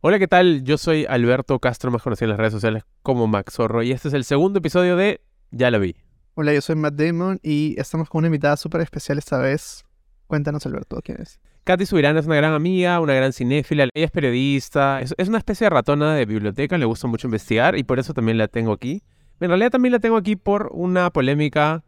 Hola, ¿qué tal? Yo soy Alberto Castro, más conocido en las redes sociales como Max Zorro, y este es el segundo episodio de Ya la vi. Hola, yo soy Matt Damon y estamos con una invitada súper especial esta vez. Cuéntanos, Alberto, ¿quién es? Katy Subirán es una gran amiga, una gran cinéfila, ella es periodista, es, es una especie de ratona de biblioteca, le gusta mucho investigar y por eso también la tengo aquí. En realidad también la tengo aquí por una polémica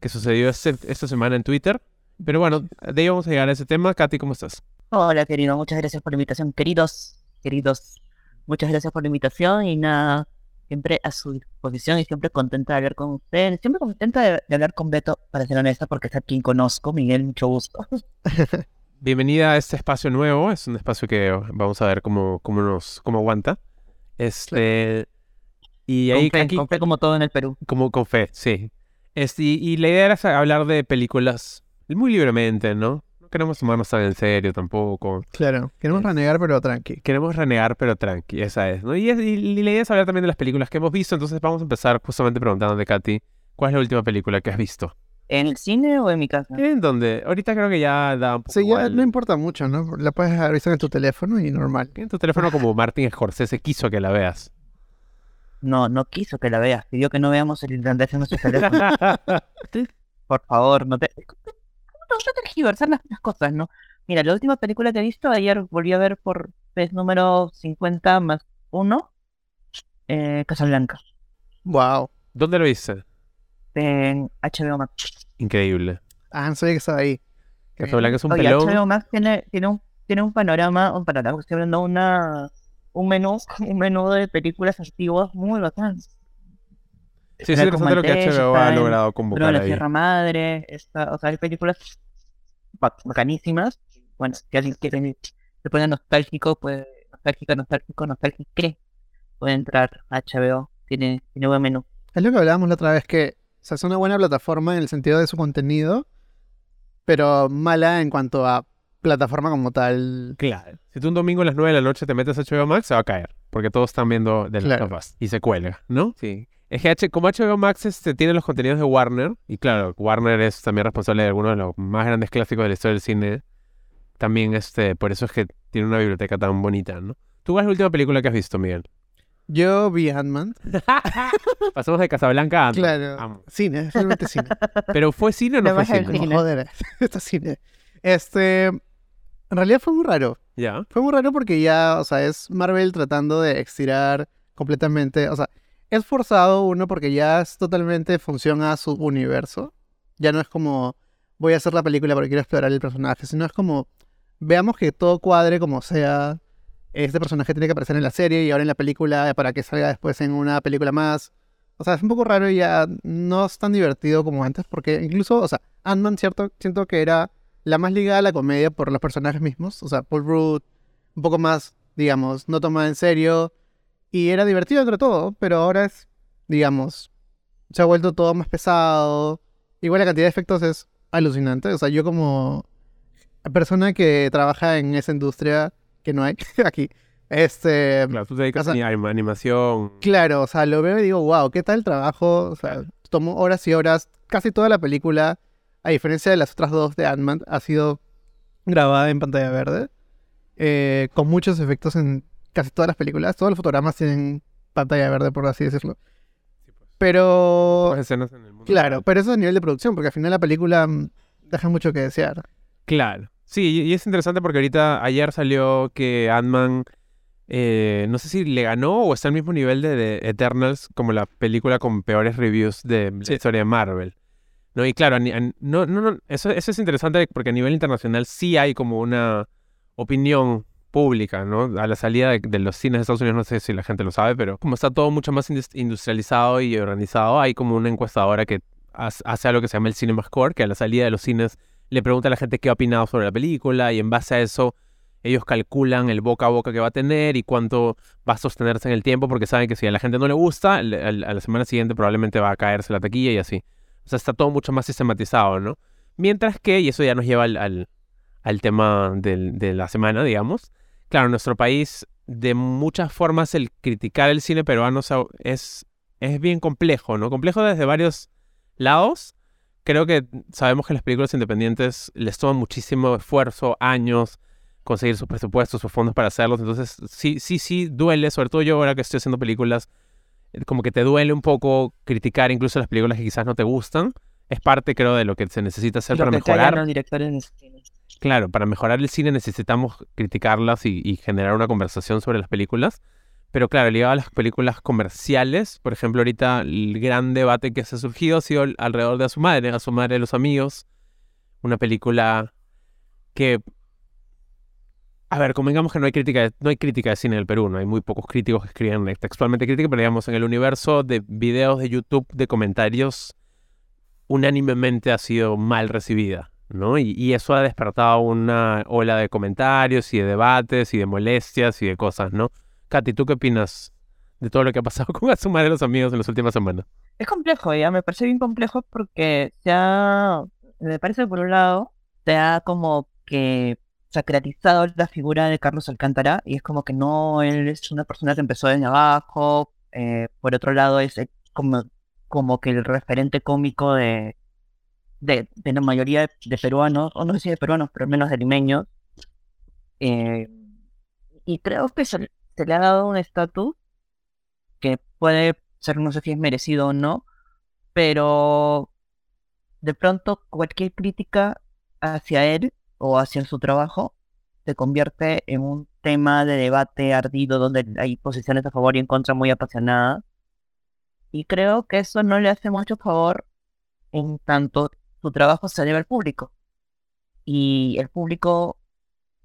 que sucedió este- esta semana en Twitter. Pero bueno, de ahí vamos a llegar a ese tema. Katy, ¿cómo estás? Hola, querido, muchas gracias por la invitación. Queridos, queridos, muchas gracias por la invitación y nada, siempre a su disposición y siempre contenta de hablar con ustedes. Siempre contenta de, de hablar con Beto, para ser honesta, porque es a quien conozco. Miguel, mucho gusto. Bienvenida a este espacio nuevo. Es un espacio que vamos a ver cómo, cómo nos cómo aguanta. Este. Y ahí con, fe, aquí, con fe como todo en el Perú. como con fe, sí. Este, y, y la idea era hablar de películas muy libremente, ¿no? No queremos tomarnos tan en serio tampoco. Claro, queremos Es- renegar, pero tranqui. Queremos renegar, pero tranqui, esa es, ¿no? Y, es- y- y la idea es hablar también de las películas que hemos visto. Entonces vamos a empezar justamente preguntándote, Katy, ¿cuál es la última película que has visto? ¿En el cine o en mi casa? ¿En dónde? Ahorita creo que ya da un poco Sí, ya no importa mucho, ¿no? La puedes haber visto en tu teléfono y normal. En tu teléfono como Martin Scorsese quiso que la veas. No, no quiso que la veas. Pidió que no veamos el irlandés en nuestro teléfono. Por favor, no te... No, no tergiversar las, las cosas, ¿no? Mira, la última película que he visto, ayer volví a ver por vez número 50 más 1, eh, Casablanca, Wow. ¿Dónde lo viste? en HBO Max. Increíble. Ah, no sabía que estaba ahí. Casablanca es un Oye, pelón. HBO Max tiene, tiene, un, tiene un panorama, un panorama, estoy hablando de una, un menú, un menú de películas antiguas muy bacán. Sí, es Está interesante lo que HBO ha logrado convocar la ahí. Sierra Madre, está, o sea, hay películas ba- bacanísimas. Bueno, si alguien quiere se pone nostálgico, pues nostálgico, nostálgico, nostálgico, puede entrar a HBO, tiene, tiene buen menú. Es lo que hablábamos la otra vez, que o sea, es una buena plataforma en el sentido de su contenido, pero mala en cuanto a plataforma como tal. Claro. Si tú un domingo a las 9 de la noche te metes a HBO Max, se va a caer. Porque todos están viendo Last Claro. Y se cuelga, ¿no? Sí. Es que H- como HBO Max este, tiene los contenidos de Warner, y claro, Warner es también responsable de algunos de los más grandes clásicos de la historia del cine, también este, por eso es que tiene una biblioteca tan bonita, ¿no? ¿Tú cuál es la última película que has visto, Miguel? Yo vi Ant-Man. Pasamos de Casablanca a Ant-Man. Claro. Amo. Cine, realmente cine. Pero ¿fue cine o no fue cine? cine. Joder, esto es cine. Este. En realidad fue muy raro. Ya. Fue muy raro porque ya, o sea, es Marvel tratando de estirar completamente. O sea, es forzado uno porque ya es totalmente función a su universo. Ya no es como voy a hacer la película porque quiero explorar el personaje, sino es como veamos que todo cuadre como sea. Este personaje tiene que aparecer en la serie y ahora en la película para que salga después en una película más. O sea, es un poco raro y ya no es tan divertido como antes porque incluso, o sea, Ant-Man, cierto, siento que era la más ligada a la comedia por los personajes mismos. O sea, Paul Rudd, un poco más, digamos, no tomada en serio. Y era divertido entre todo, pero ahora es, digamos, se ha vuelto todo más pesado. Igual la cantidad de efectos es alucinante. O sea, yo como persona que trabaja en esa industria, que no hay aquí, este... Claro, tú te dedicas O sea- a anima- animación. Claro, o sea, lo veo y digo, wow, ¿qué tal el trabajo? O sea, tomó horas y horas. Casi toda la película, a diferencia de las otras dos de Ant-Man, ha sido grabada en pantalla verde. eh, con muchos efectos en casi todas las películas. Todos los fotogramas tienen pantalla verde, por así decirlo. Pero, Pocas escenas en el mundo. claro, pero eso es a nivel de producción, porque al final la película mm, deja mucho que desear. Claro. Sí, y es interesante porque ahorita, ayer salió que Ant-Man, eh, no sé si le ganó o está al mismo nivel de, de Eternals como la película con peores reviews de la Sí. historia de Marvel. ¿No? Y claro, no, no, no, eso, eso es interesante porque a nivel internacional sí hay como una opinión pública, ¿no? A la salida de, los cines de Estados Unidos, no sé si la gente lo sabe, pero como está todo mucho más indus- industrializado y organizado, hay como una encuestadora que hace algo que se llama el Cinema Score, que a la salida de los cines le pregunta a la gente qué ha opinado sobre la película y en base a eso ellos calculan el boca a boca que va a tener y cuánto va a sostenerse en el tiempo porque saben que si a la gente no le gusta, a la semana siguiente probablemente va a caerse la taquilla y así. O sea, está todo mucho más sistematizado, ¿no? Mientras que, y eso ya nos lleva al, al- tema de la semana, digamos, claro, en nuestro país, de muchas formas el criticar el cine peruano es, es bien complejo, ¿no? Complejo desde varios lados. Creo que sabemos que las películas independientes les toman muchísimo esfuerzo, años, conseguir sus presupuestos, sus fondos para hacerlos. Entonces, sí, sí, sí, duele, sobre todo yo ahora que estoy haciendo películas, eh, como que te duele un poco criticar incluso las películas que quizás no te gustan. Es parte, creo, de lo que se necesita hacer Lo para que mejorar. los directores de cine. Claro, para mejorar el cine necesitamos criticarlas y, generar una conversación sobre las películas. Pero claro, ligado a las películas comerciales, por ejemplo, ahorita el gran debate que se ha surgido ha sido alrededor de A su madre, A su madre de los amigos. Una película que... A ver, convengamos que no hay crítica no hay crítica de cine en el Perú, no hay muy pocos críticos que escriben textualmente crítica, pero digamos, en el universo de videos de YouTube de comentarios, unánimemente ha sido mal recibida. ¿No? Y, eso ha despertado una ola de comentarios y de debates y de molestias y de cosas, ¿no? Katy, ¿tú qué opinas de todo lo que ha pasado con Asuma de los amigos en las últimas semanas? Es complejo, ya me parece bien complejo porque ha, me parece por un lado, se ha como que sacralizado la figura de Carlos Alcántara y es como que no, él es una persona que empezó desde abajo, eh, por otro lado es eh, como, como que el referente cómico de, de, de la mayoría de, peruanos, o no sé si de peruanos, pero al menos de limeños. Eh, y creo que se, se le ha dado un estatus que puede ser, no sé si es merecido o no, pero de pronto cualquier crítica hacia él o hacia su trabajo se convierte en un tema de debate ardido donde hay posiciones a favor y en contra muy apasionadas. Y creo que eso no le hace mucho favor en tanto su trabajo se debe al público. Y el público,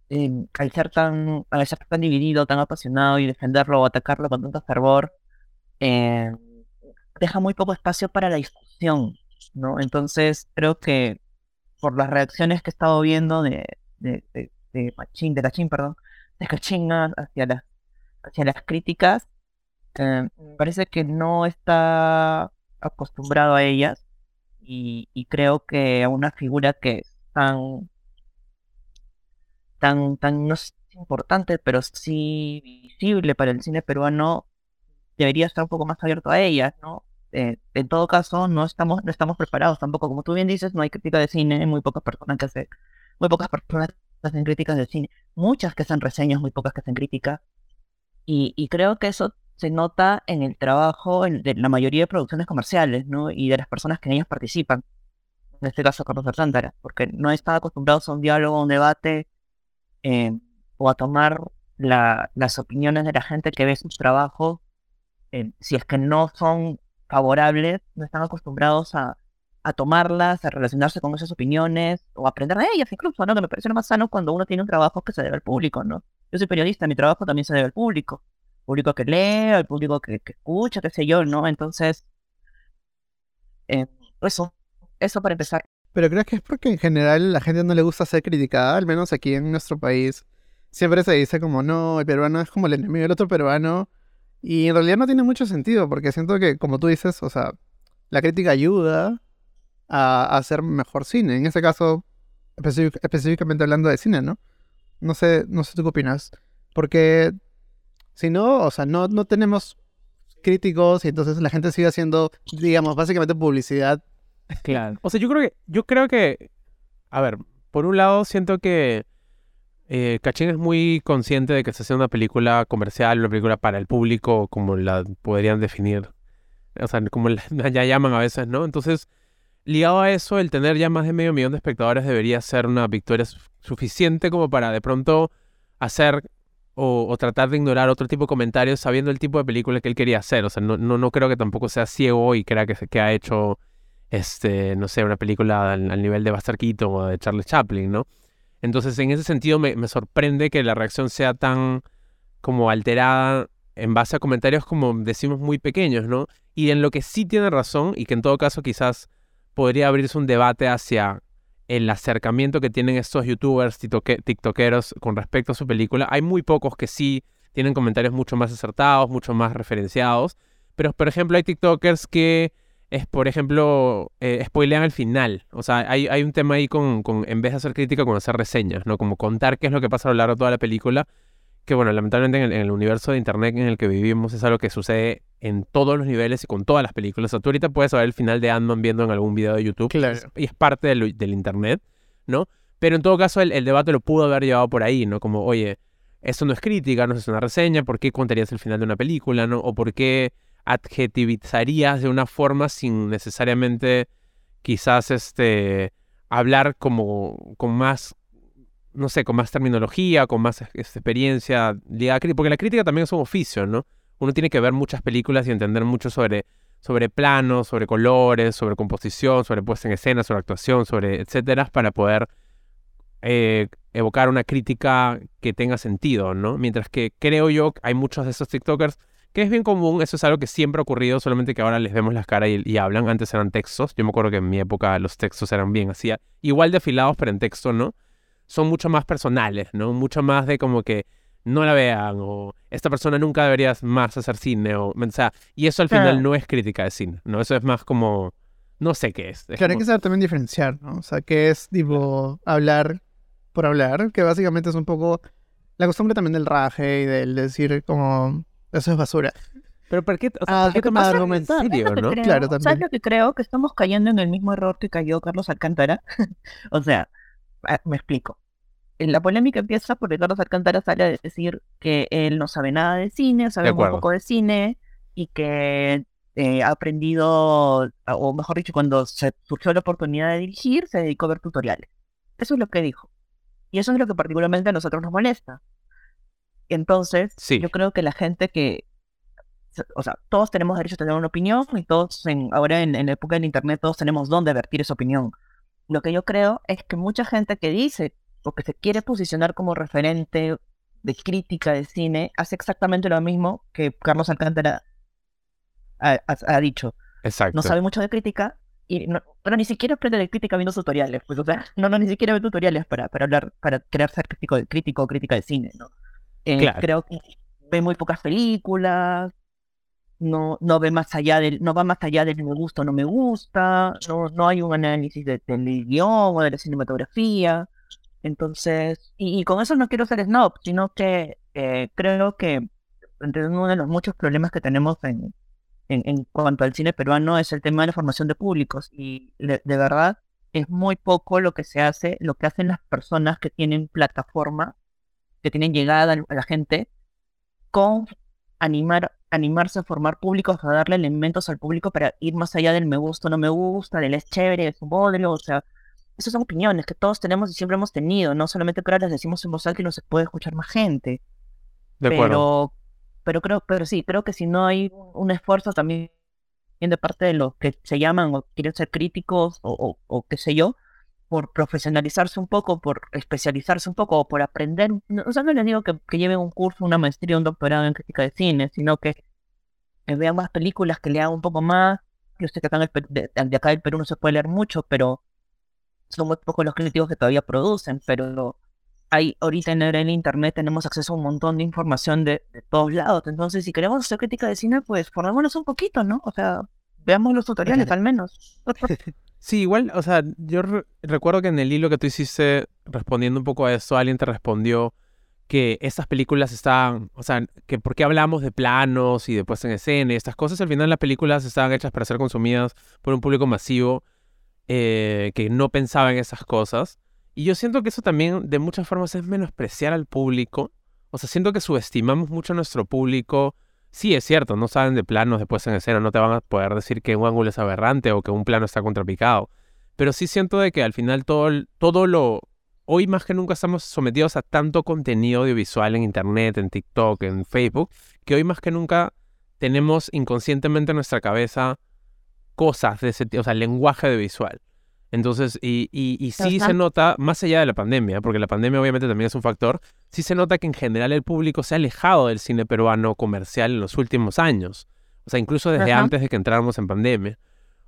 eh, al ser tan, al ser tan dividido, tan apasionado y defenderlo o atacarlo con tanto fervor, eh, deja muy poco espacio para la discusión, ¿no? Entonces creo que por las reacciones que he estado viendo de, de, de, de Machín, de perdón, de hacia las, hacia las críticas, eh, parece que no está acostumbrado a ellas y, creo que a una figura que es tan, tan, tan, no si importante, pero sí visible para el cine peruano, debería estar un poco más abierto a ellas, ¿no? Eh, en todo caso, no estamos, no estamos preparados tampoco. Como tú bien dices, no hay crítica de cine, muy pocas personas que hacen, muy pocas personas que hacen críticas de cine, muchas que hacen reseñas, muy pocas que hacen críticas. Y, y creo que eso se nota en el trabajo en, de la mayoría de producciones comerciales, ¿no? Y de las personas que en ellas participan. En este caso, Carlos Alcántara, porque no están acostumbrados a un diálogo, a un debate, eh, o a tomar la, las opiniones de la gente que ve sus trabajos eh, si es que no son favorables, no están acostumbrados a, a, tomarlas, a relacionarse con esas opiniones o aprender de ellas incluso, ¿no? Que me parece lo más sano cuando uno tiene un trabajo que se debe al público, ¿no? Yo soy periodista, mi trabajo también se debe al público. Público que lee, al público que, escucha, qué sé yo, ¿no? Entonces, eh, eso, eso para empezar. Pero creo que es porque en general la gente no le gusta ser criticada, al menos aquí en nuestro país. Siempre se dice como, no, el peruano es como el enemigo del otro peruano. Y en realidad no tiene mucho sentido, porque siento que, como tú dices, o sea, la crítica ayuda a, a hacer mejor cine. En este caso, específic específicamente hablando de cine, ¿no? No sé, no sé tú qué opinas. Porque si no, o sea, no, no tenemos críticos y entonces la gente sigue haciendo, digamos, básicamente publicidad. Claro. O sea, yo creo que, yo creo que, a ver, por un lado siento que eh, Cachín es muy consciente de que se hace una película comercial, una película para el público, como la podrían definir. O sea, como la, ya llaman a veces, ¿no? Entonces, ligado a eso, el tener ya más de medio millón de espectadores debería ser una victoria suficiente como para de pronto hacer o, tratar de ignorar otro tipo de comentarios sabiendo el tipo de película que él quería hacer. O sea, no, no, no creo que tampoco sea ciego y crea que, que ha hecho, este, no sé, una película al, al nivel de Buster Keaton o de Charles Chaplin, ¿no? Entonces, en ese sentido, me, me, sorprende que la reacción sea tan como alterada en base a comentarios como decimos muy pequeños, ¿no? Y en lo que sí tiene razón y que en todo caso quizás podría abrirse un debate hacia el acercamiento que tienen estos youtubers, tiktokeros con respecto a su película. Hay muy pocos que sí tienen comentarios mucho más acertados, mucho más referenciados. Pero, por ejemplo, hay tiktokers que es, por ejemplo, eh, spoilean al final. O sea, hay, hay un tema ahí con, con, en vez de hacer crítica, con hacer reseñas, ¿no? Como contar qué es lo que pasa a lo largo de toda la película. Que bueno, lamentablemente en el, en el, universo de internet en el que vivimos es algo que sucede en todos los niveles y con todas las películas. O sea, tú ahorita puedes saber el final de Ant-Man viendo en algún video de YouTube. Claro. Y es parte del, del internet, ¿no? Pero en todo caso, el, el debate lo pudo haber llevado por ahí, ¿no? Como, oye, esto no es crítica, no es una reseña, ¿por qué contarías el final de una película, ¿no? O por qué adjetivizarías de una forma sin necesariamente quizás este hablar como con más no sé, con más terminología, con más experiencia porque la crítica también es un oficio, ¿no? Uno tiene que ver muchas películas y entender mucho sobre, sobre planos, sobre colores, sobre composición, sobre puesta en escena, sobre actuación, sobre etcétera, para poder eh, evocar una crítica que tenga sentido, ¿no? Mientras que creo yo hay muchos de esos TikTokers que es bien común, eso es algo que siempre ha ocurrido, solamente que ahora les vemos las caras y, hablan. Antes eran textos, yo me acuerdo que en mi época los textos eran bien así, igual de afilados, pero en texto, ¿no? Son mucho más personales, ¿no? Mucho más de como que no la vean o esta persona nunca debería más hacer cine o, o sea, y eso al final no es crítica de cine, ¿no? Eso es más como no sé qué es. claro, hay que saber también diferenciar, ¿no? O sea, que es tipo hablar por hablar, que básicamente es un poco la costumbre también del raje y del decir como eso es basura. Pero ¿por qué, o sea, ah, ¿por qué argumentar? En serio, ¿no? claro, también. ¿Sabes lo que creo? Que estamos cayendo en el mismo error que cayó Carlos Alcántara. o sea, me explico. La polémica empieza porque Carlos Alcántara sale a decir que él no sabe nada de cine, sabe muy poco de cine y que eh, ha aprendido, o mejor dicho, cuando se surgió la oportunidad de dirigir, se dedicó a ver tutoriales. Eso es lo que dijo. Y eso es lo que particularmente a nosotros nos molesta. Entonces, yo creo que la gente que, o sea, todos tenemos derecho a tener una opinión y todos, en, ahora en, la época del Internet, todos tenemos dónde vertir esa opinión. Lo que yo creo es que mucha gente que dice o que se quiere posicionar como referente de crítica de cine hace exactamente lo mismo que Carlos Alcántara ha, dicho. Exacto. No sabe mucho de crítica, y no, pero ni siquiera aprende de crítica viendo tutoriales, pues, o sea, no, no, ni siquiera ve tutoriales para, para hablar, para querer ser crítico crítico o crítica de cine, ¿no? Eh, creo que ve muy pocas películas, no, no ve más allá del, no va más allá del me gusta o no me gusta, no, no hay un análisis de, del guion o de la cinematografía. Entonces, y, con eso no quiero ser snob, sino que eh, creo que uno de los muchos problemas que tenemos en, en, cuanto al cine peruano es el tema de la formación de públicos. Y de, verdad es muy poco lo que se hace, lo que hacen las personas que tienen plataforma, que tienen llegada a la gente, con animar, animarse a formar públicos, a darle elementos al público para ir más allá del me gusta o no me gusta, del es chévere, de su modelo, o sea, esas son opiniones que todos tenemos y siempre hemos tenido, no solamente que ahora las decimos en voz alta y no se puede escuchar más gente. De pero pero creo, pero sí, creo que si no hay un esfuerzo también de parte de los que se llaman o quieren ser críticos o, o, qué sé yo, por profesionalizarse un poco, por especializarse un poco, o por aprender, o sea, no les digo que, que lleven un curso, una maestría, un doctorado en crítica de cine, sino que, vean más películas, que lean un poco más. Yo sé que acá de, de, acá del Perú no se puede leer mucho, pero son muy pocos los críticos que todavía producen, pero hay ahorita en el internet tenemos acceso a un montón de información de, todos lados. Entonces, si queremos hacer crítica de cine, pues formémonos un poquito, ¿no? O sea, veamos los tutoriales al menos. Sí, igual, o sea, yo recuerdo que en el hilo que tú hiciste respondiendo un poco a eso, alguien te respondió que estas películas estaban, o sea, que por qué hablamos de planos y de puesta en escena estas cosas, al final las películas estaban hechas para ser consumidas por un público masivo eh, que no pensaba en esas cosas. Y yo siento que eso también de muchas formas es menospreciar al público. O sea, siento que subestimamos mucho a nuestro público. Sí, es cierto, no saben de planos después en escena, no te van a poder decir que un ángulo es aberrante o que un plano está contrapicado. Pero sí siento de que al final todo, todo lo... Hoy más que nunca estamos sometidos a tanto contenido audiovisual en Internet, en TikTok, en Facebook, que hoy más que nunca tenemos inconscientemente en nuestra cabeza cosas de ese tipo, o sea, lenguaje de visual. Entonces, y, y, sí se nota, más allá de la pandemia, porque la pandemia obviamente también es un factor, sí se nota que en general el público se ha alejado del cine peruano comercial en los últimos años. O sea, incluso desde antes de que entráramos en pandemia.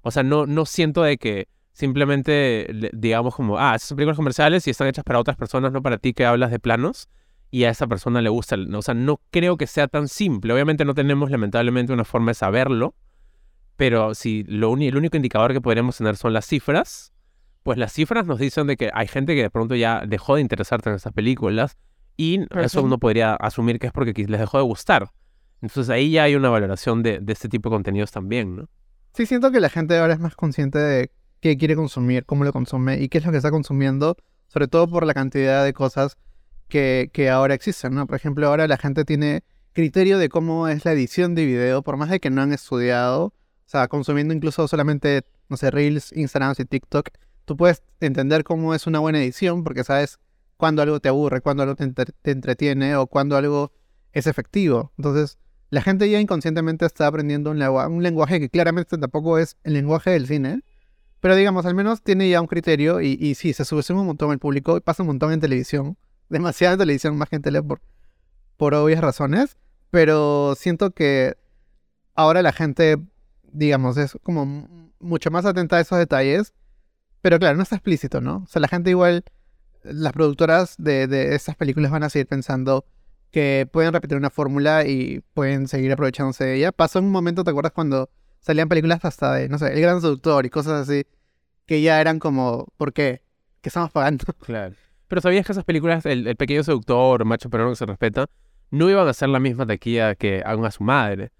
O sea, no, no siento de que simplemente digamos como, ah, esas son películas comerciales y están hechas para otras personas, no para ti que hablas de planos y a esa persona le gusta. O sea, no creo que sea tan simple. Obviamente no tenemos lamentablemente una forma de saberlo, pero si lo el único indicador que podríamos tener son las cifras, pues las cifras nos dicen de que hay gente que de pronto ya dejó de interesarse en esas películas y eso uno podría asumir que es porque les dejó de gustar. Entonces ahí ya hay una valoración de, de este tipo de contenidos también, ¿no? Sí, siento que la gente ahora es más consciente de qué quiere consumir, cómo lo consume y qué es lo que está consumiendo sobre todo por la cantidad de cosas que, que ahora existen, ¿no? Por ejemplo, ahora la gente tiene criterio de cómo es la edición de video, por más de que no han estudiado, o sea, consumiendo incluso solamente, no sé, Reels, Instagram y TikTok, tú puedes entender cómo es una buena edición porque sabes cuándo algo te aburre, cuándo algo te, entre- te entretiene o cuándo algo es efectivo. Entonces, la gente ya inconscientemente está aprendiendo un, lengua- un lenguaje que claramente tampoco es el lenguaje del cine, pero digamos, al menos tiene ya un criterio y, y sí, se subestima un montón el público y pasa un montón en televisión, demasiada televisión, más que en tele por, por obvias razones, pero siento que ahora la gente, digamos, es como mucho más atenta a esos detalles, pero claro, no está explícito, ¿no? O sea, la gente igual, las productoras de, de estas películas van a seguir pensando que pueden repetir una fórmula y pueden seguir aprovechándose de ella. Pasó en un momento, ¿te acuerdas cuando salían películas hasta de, no sé, El Gran Seductor y cosas así, que ya eran como, ¿por qué? ¿Qué estamos pagando? Claro. Pero sabías que esas películas, el, el pequeño seductor, macho peruano que se respeta, no iban a ser la misma taquilla que hagan a su madre.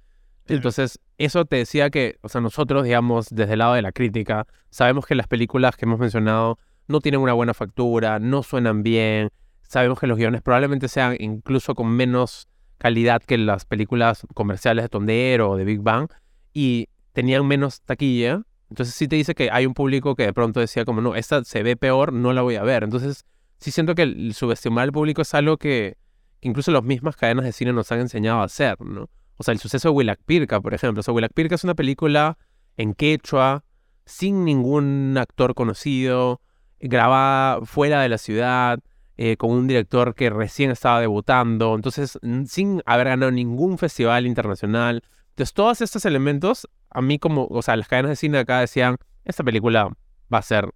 Entonces, eso te decía que, o sea, nosotros, digamos, desde el lado de la crítica, sabemos que las películas que hemos mencionado no tienen una buena factura, no suenan bien, sabemos que los guiones probablemente sean incluso con menos calidad que las películas comerciales de Tondero o de Big Bang, y tenían menos taquilla. Entonces sí te dice que hay un público que de pronto decía como, no, esta se ve peor, no la voy a ver. Entonces sí siento que el subestimar al público es algo que, que incluso las mismas cadenas de cine nos han enseñado a hacer, ¿no? O sea, el suceso de Willak Pirka, por ejemplo. O sea, Willak Pirka es una película en quechua, sin ningún actor conocido, grabada fuera de la ciudad, eh, con un director que recién estaba debutando, entonces sin haber ganado ningún festival internacional. Entonces, todos estos elementos, a mí como, o sea, las cadenas de cine acá decían, esta película va a ser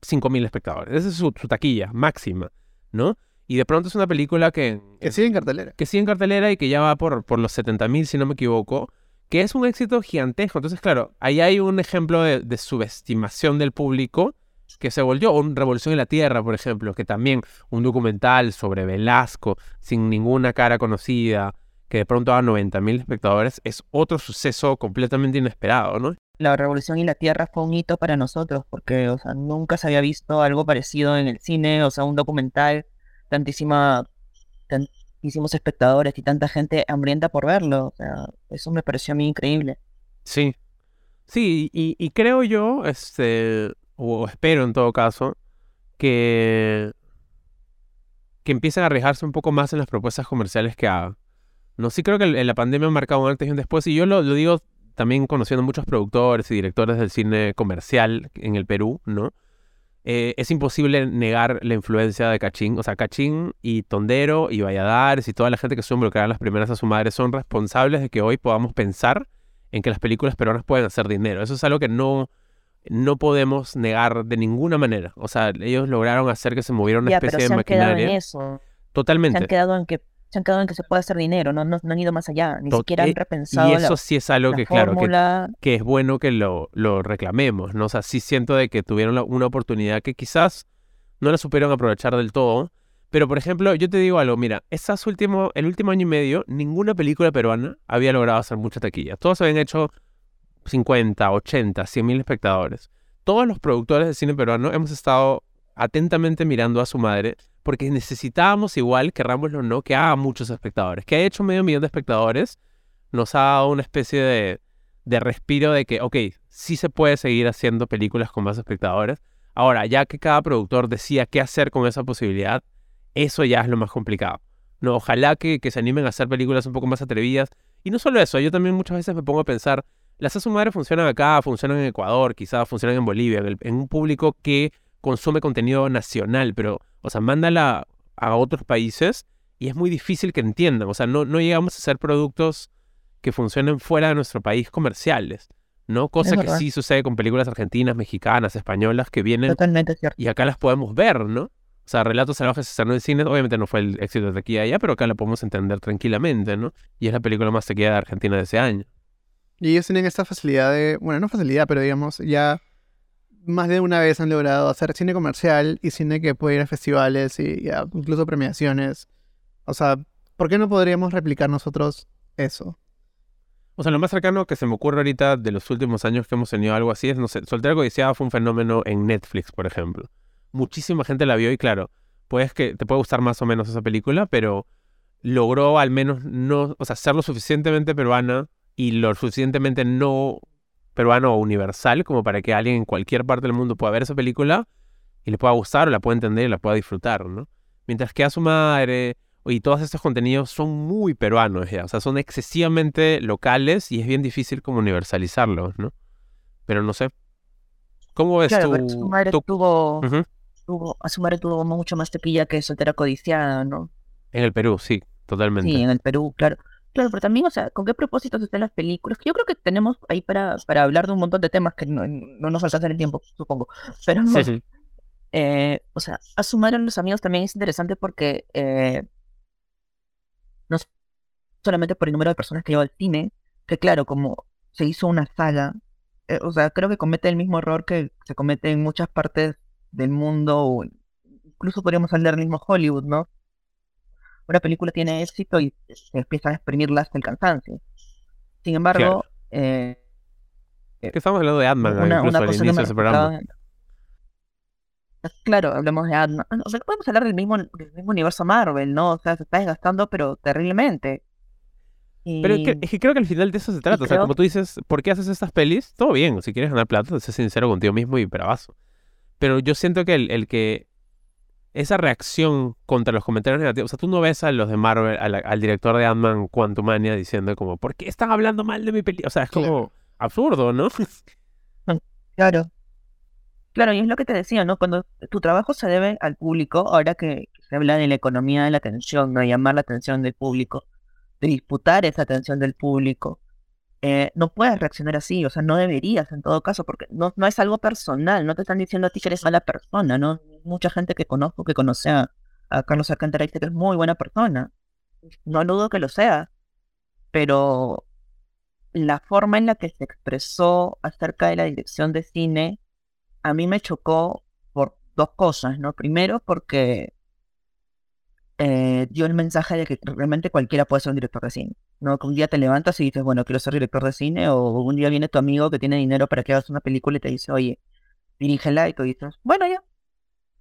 5.000 espectadores. Esa es su taquilla máxima, ¿no? Y de pronto es una película que, Que sigue en cartelera. que sigue en cartelera y que ya va por, por los 70.000, si no me equivoco, que es un éxito gigantesco. Entonces, claro, ahí hay un ejemplo de, de subestimación del público que se volvió un Revolución en la Tierra, por ejemplo, que también un documental sobre Velasco, sin ninguna cara conocida, que de pronto a 90.000 espectadores, es otro suceso completamente inesperado, ¿no? La Revolución y la Tierra fue un hito para nosotros, porque, o sea, nunca se había visto algo parecido en el cine, o sea, un documental, tantísima, tantísimos espectadores y tanta gente hambrienta por verlo, o sea, eso me pareció a mí increíble. Sí. Sí, y, y creo yo, este, o espero en todo caso, que, que empiecen a arriesgarse un poco más en las propuestas comerciales que hagan. No, sí creo que la pandemia ha marcado un antes y un después, y yo lo, lo digo también conociendo muchos productores y directores del cine comercial en el Perú, ¿no? Eh, es imposible negar la influencia de Cachín. O sea, Cachín y Tondero y Valladares y toda la gente que estuvo involucrada en las primeras a su madre son responsables de que hoy podamos pensar en que las películas peruanas pueden hacer dinero. Eso es algo que no, no podemos negar de ninguna manera. O sea, ellos lograron hacer que se moviera una Ya, pero especie se de han quedado en maquinaria. eso, se Totalmente. han quedado en que se han quedado en que se puede hacer dinero, no, no, no han ido más allá, ni Tot- siquiera eh, han repensado Y la, eso sí es algo la que, claro, que, es bueno que lo, lo reclamemos, ¿no? O sea, sí siento de que tuvieron la- una oportunidad que quizás no la supieron aprovechar del todo. Pero, por ejemplo, yo te digo algo, mira, estas último, el último año y medio, ninguna película peruana había logrado hacer mucha taquilla. Todos habían hecho 50, 80, 100 mil espectadores. Todos los productores de cine peruano hemos estado atentamente mirando a su madre porque necesitábamos igual, querrámoslo o no, que haga muchos espectadores. Que haya hecho medio millón de espectadores nos ha dado una especie de, de respiro de que, ok, sí se puede seguir haciendo películas con más espectadores. Ahora, ya que cada productor decía qué hacer con esa posibilidad, eso ya es lo más complicado. No, ojalá que, que se animen a hacer películas un poco más atrevidas. Y no solo eso, yo también muchas veces me pongo a pensar, las a madre funcionan acá, funcionan en Ecuador, quizás funcionan en Bolivia, en un público que consume contenido nacional, pero, o sea, mándala a otros países y es muy difícil que entiendan. O sea, no, no llegamos a hacer productos que funcionen fuera de nuestro país comerciales, ¿no? Cosa que verdad. sí sucede con películas argentinas, mexicanas, españolas que vienen Totalmente cierto. y acá las podemos ver, ¿no? O sea, Relatos Salvajes se estrenó en cine, obviamente no fue el éxito de aquí a allá, pero acá la podemos entender tranquilamente, ¿no? Y es la película más taquillada de Argentina de ese año. Y ellos tienen esta facilidad de, bueno, no facilidad, pero digamos, ya más de una vez han logrado hacer cine comercial y cine que puede ir a festivales y incluso premiaciones. O sea, ¿por qué no podríamos replicar nosotros eso? O sea, lo más cercano que se me ocurre ahorita de los últimos años que hemos tenido algo así es, no sé, Soltera Codiciada fue un fenómeno en Netflix, por ejemplo. muchísima gente la vio y claro, puedes que te puede gustar más o menos esa película, pero logró al menos no, o sea, ser lo suficientemente peruana y lo suficientemente no peruano o universal como para que alguien en cualquier parte del mundo pueda ver esa película y le pueda gustar o la pueda entender y la pueda disfrutar, ¿no? Mientras que a su madre y todos estos contenidos son muy peruanos ya, o sea, son excesivamente locales y es bien difícil como universalizarlos, ¿no? Pero no sé. ¿Cómo ves Claro, tú? su madre tú- tuvo, Ujú. tuvo, a su madre tuvo mucho más tequilla que soltera codiciada, ¿no? En el Perú, sí, totalmente. Sí, en el Perú, claro. Claro, pero también, o sea, ¿con qué propósitos están las películas? Que Yo creo que tenemos ahí para, para hablar de un montón de temas que no, no nos alcanza el tiempo, supongo. Pero, Sí, sí. eh, o sea, a sumar a los amigos también es interesante porque eh, no solamente por el número de personas que lleva al cine, que claro, como se hizo una saga, eh, o sea, creo que comete el mismo error que se comete en muchas partes del mundo, o incluso podríamos hablar del mismo Hollywood, ¿no? Una película tiene éxito y se empieza a exprimirla hasta el cansancio. Sin embargo, eh, Que estamos hablando de Ant-Man incluso una al cosa inicio me de ese programa. Claro, hablemos de Ant-Man. O sea, podemos hablar del mismo, del mismo universo Marvel, ¿no? O sea, se está desgastando, pero terriblemente. Pero es que, es que creo que al final de eso se trata. O sea, creo- como tú dices, ¿por qué haces estas pelis? Todo bien, si quieres ganar plata, sé sincero contigo mismo y bravazo. Pero yo siento que el, el que esa reacción contra los comentarios negativos, o sea, tú no ves a los de Marvel, la- al director de Ant-Man Quantumania diciendo como, ¿por qué están hablando mal de mi peli? O sea, es como Claro. absurdo, ¿no? Claro. Claro, y es lo que te decía, ¿no? Cuando tu trabajo se debe al público, ahora que se habla de la economía de la atención, ¿no? De llamar la atención del público, de disputar esa atención del público, eh, no puedes reaccionar así, o sea, no deberías en todo caso, porque no, es algo personal, no te están diciendo a ti que eres mala persona, ¿no? Mucha gente que conozco, que conoce a, a Carlos Alcántara dice que es muy buena persona. No dudo que lo sea, pero la forma en la que se expresó acerca de la dirección de cine a mí me chocó por dos cosas, ¿no? Primero, porque eh, dio el mensaje de que realmente cualquiera puede ser un director de cine, ¿no? Que un día te levantas y dices, bueno, quiero ser director de cine, o un día viene tu amigo que tiene dinero para que hagas una película y te dice, oye, dirígela, y tú dices, bueno, ya,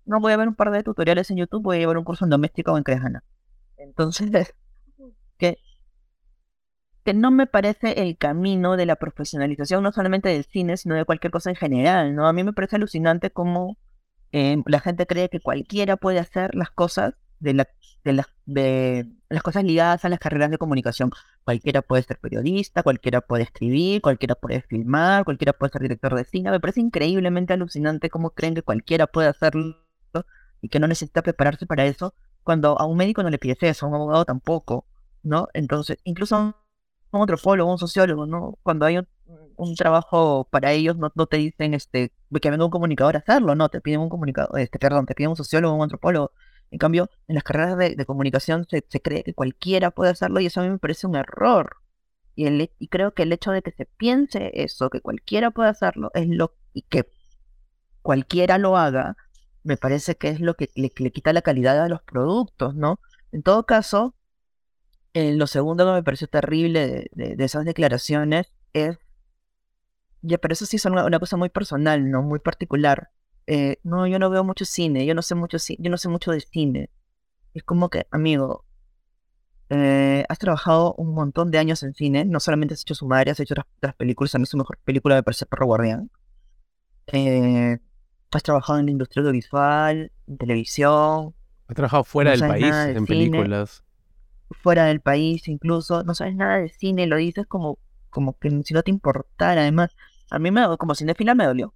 no voy a ver un par de tutoriales en YouTube, voy a llevar un curso en doméstica o en Crejana. Entonces, que, que no me parece el camino de la profesionalización, no solamente del cine, sino de cualquier cosa en general, ¿no? A mí me parece alucinante cómo eh, la gente cree que cualquiera puede hacer las cosas de, la, de, las de las cosas ligadas a las carreras de comunicación. Cualquiera puede ser periodista, cualquiera puede escribir, cualquiera puede filmar, cualquiera puede ser director de cine. Me parece increíblemente alucinante cómo creen que cualquiera puede hacerlo y que no necesita prepararse para eso, cuando a un médico no le pides eso, a un abogado tampoco, ¿no? Entonces, incluso a un antropólogo, un sociólogo, ¿no? Cuando hay un, trabajo para ellos, no, no te dicen este, que venga un comunicador a hacerlo, no, te piden un comunicador, este, perdón, te piden un sociólogo, un antropólogo. En cambio, en las carreras de, de comunicación se, cree que cualquiera puede hacerlo y eso a mí me parece un error. Y, el, y creo que el hecho de que se piense eso, que cualquiera puede hacerlo, es lo y que cualquiera lo haga, me parece que es lo que le, le quita la calidad a los productos, ¿no? En todo caso, eh, lo segundo que me pareció terrible de, de, de esas declaraciones es, ya, pero eso sí es una, una cosa muy personal, ¿no? Muy particular. Eh, no, yo no veo mucho cine, yo no sé mucho yo no sé mucho de cine. Es como que, amigo, eh, has trabajado un montón de años en cine, no solamente has hecho su madre, has hecho otras, otras películas, a mí su mejor película me parece Perro Guardián. Eh, has trabajado en la industria audiovisual, en televisión. Has trabajado fuera no del país, de en cine. películas. fuera del país incluso, no sabes nada de cine, lo dices como, como que si no te importara, además, a mí me, como cinéfila me dolió,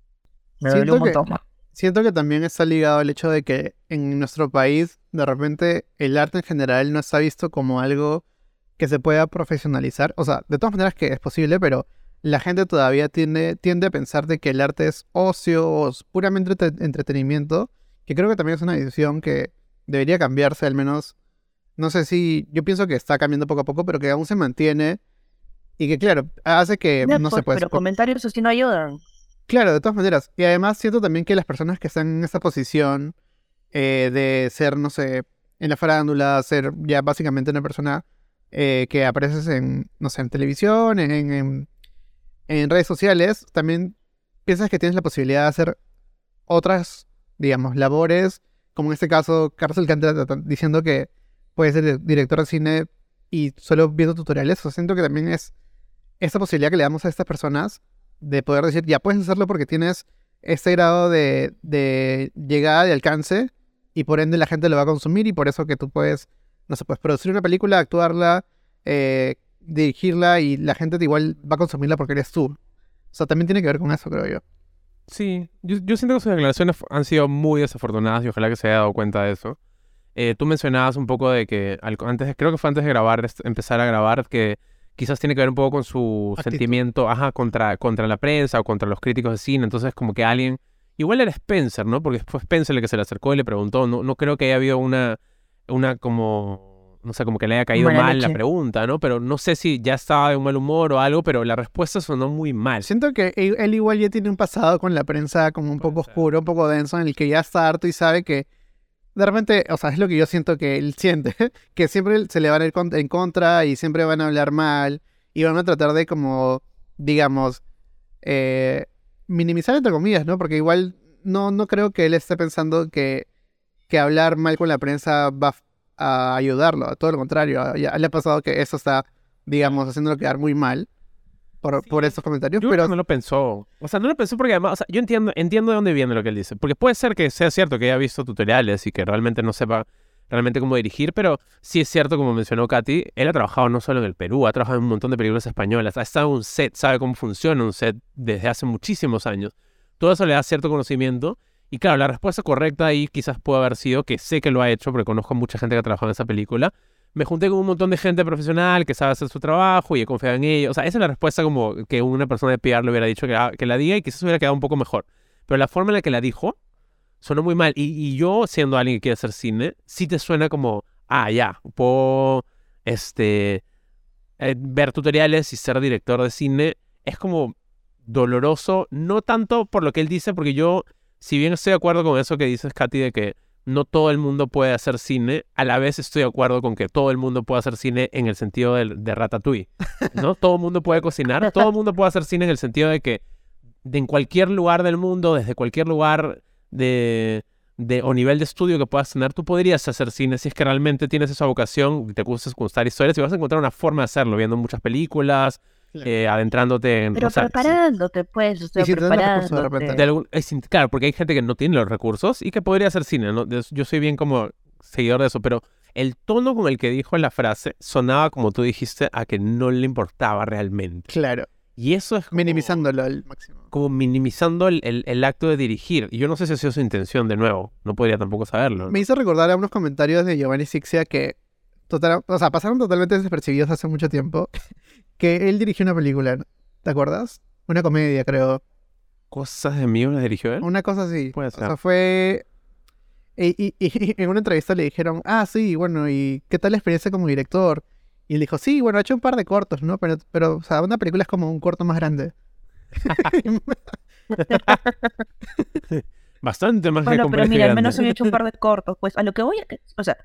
me Siento dolió un que- montón. Siento que también está ligado al hecho de que en nuestro país, de repente, el arte en general no está visto como algo que se pueda profesionalizar. O sea, de todas maneras que es posible, pero la gente todavía tiende, tiende a pensar de que el arte es ocio o es puramente entre- entretenimiento, que creo que también es una decisión que debería cambiarse, al menos. No sé si. Yo pienso que está cambiando poco a poco, pero que aún se mantiene. Y que, claro, hace que no pues, se puede. pero comentarios así no ayudan. Claro, de todas maneras. Y además siento también que las personas que están en esta posición eh, de ser, no sé, en la farándula, ser ya básicamente una persona eh, que apareces en, no sé, en televisión, en, redes sociales, también piensas que tienes la posibilidad de hacer otras digamos, labores, como en este caso, Carlos Alcántara diciendo que puede ser director de cine y solo viendo tutoriales. O sea, siento que también es esta posibilidad que le damos a estas personas de poder decir, ya puedes hacerlo porque tienes este grado de, de llegada, de alcance, y por ende la gente lo va a consumir, y por eso que tú puedes, no sé, puedes producir una película, actuarla, eh, dirigirla, y la gente igual va a consumirla porque eres tú. O sea, también tiene que ver con eso, creo yo. Sí, yo, yo siento que sus declaraciones han sido muy desafortunadas y ojalá que se haya dado cuenta de eso. Eh, tú mencionabas un poco de que antes, creo que fue antes de grabar, empezar a grabar, que quizás tiene que ver un poco con su Actitud. sentimiento, ajá, contra, contra la prensa o contra los críticos de cine. Entonces, como que alguien, igual era Spencer, ¿no? Porque fue Spencer el que se le acercó y le preguntó. No, no creo que haya habido una, una como, no sé, como que le haya caído mal la pregunta, ¿no? Pero no sé si ya estaba de un mal humor o algo, pero la respuesta sonó muy mal. Siento que él, él igual ya tiene un pasado con la prensa como un poco oscuro, un poco denso, en el que ya está harto y sabe que de repente, o sea, es lo que yo siento que él siente, que siempre se le van a ir en contra y siempre van a hablar mal y van a tratar de como, digamos, eh, minimizar entre comillas, ¿no? Porque igual no, no creo que él esté pensando que, que hablar mal con la prensa va a ayudarlo, todo lo contrario, ya le ha pasado que eso está, digamos, haciéndolo quedar muy mal por, Sí, por estos comentarios, Yo creo pero que no lo pensó. O sea, no lo pensó porque además, o sea, yo entiendo, entiendo de dónde viene lo que él dice. Porque puede ser que sea cierto que haya visto tutoriales y que realmente no sepa realmente cómo dirigir, pero sí es cierto, como mencionó Katy, él ha trabajado no solo en el Perú, ha trabajado en un montón de películas españolas, ha estado en un set, sabe cómo funciona un set desde hace muchísimos años. Todo eso le da cierto conocimiento. Y claro, la respuesta correcta ahí quizás puede haber sido que sé que lo ha hecho, porque conozco a mucha gente que ha trabajado en esa película. Me junté con un montón de gente profesional que sabe hacer su trabajo y he confiado en ellos. O sea, esa es la respuesta como que una persona de PR le hubiera dicho que, la- que la diga y quizás hubiera quedado un poco mejor. Pero la forma en la que la dijo sonó muy mal. Y, y yo, siendo alguien que quiere hacer cine, sí te suena como, ah, ya, puedo este, eh, ver tutoriales y ser director de cine. Es como doloroso, no tanto por lo que él dice, porque yo, si bien estoy de acuerdo con eso que dices, Katy, de que no todo el mundo puede hacer cine, a la vez estoy de acuerdo con que todo el mundo puede hacer cine en el sentido de, de Ratatouille, ¿no? todo el mundo puede cocinar, todo el mundo puede hacer cine en el sentido de que de en cualquier lugar del mundo, desde cualquier lugar de, de- o nivel de estudio que puedas tener, tú podrías hacer cine si es que realmente tienes esa vocación, te gustas contar historias y vas a encontrar una forma de hacerlo, viendo muchas películas. Eh, adentrándote en... Pero o sea, preparándote, pues, o sea, si de preparándote. repente. de algún- es in- claro, porque hay gente que no tiene los recursos y que podría hacer cine, ¿no? Yo soy bien como seguidor de eso, pero el tono con el que dijo la frase sonaba, como tú dijiste, a que no le importaba realmente. Claro, Y eso es como, minimizándolo al máximo. como minimizando el, el- el acto de dirigir. Y yo no sé si ha sido su intención de nuevo. No podría tampoco saberlo. ¿no? Me hizo recordar a unos comentarios de Giovanni Sixia que total, o sea, pasaron totalmente despercibidos hace mucho tiempo. Que él dirigió una película, ¿te acuerdas? Una comedia, creo. ¿Cosas de mí las dirigió él? Una cosa así. Puede O sea, fue... Y, y- y en una entrevista le dijeron, ah, sí, bueno, ¿y qué tal la experiencia como director? Y él dijo, sí, bueno, he hecho un par de cortos, ¿no? Pero, pero o sea, una película es como un corto más grande. Bastante más que Bueno, pero mira, al grande. menos han hecho un par de cortos. Pues a lo que voy es que, o sea,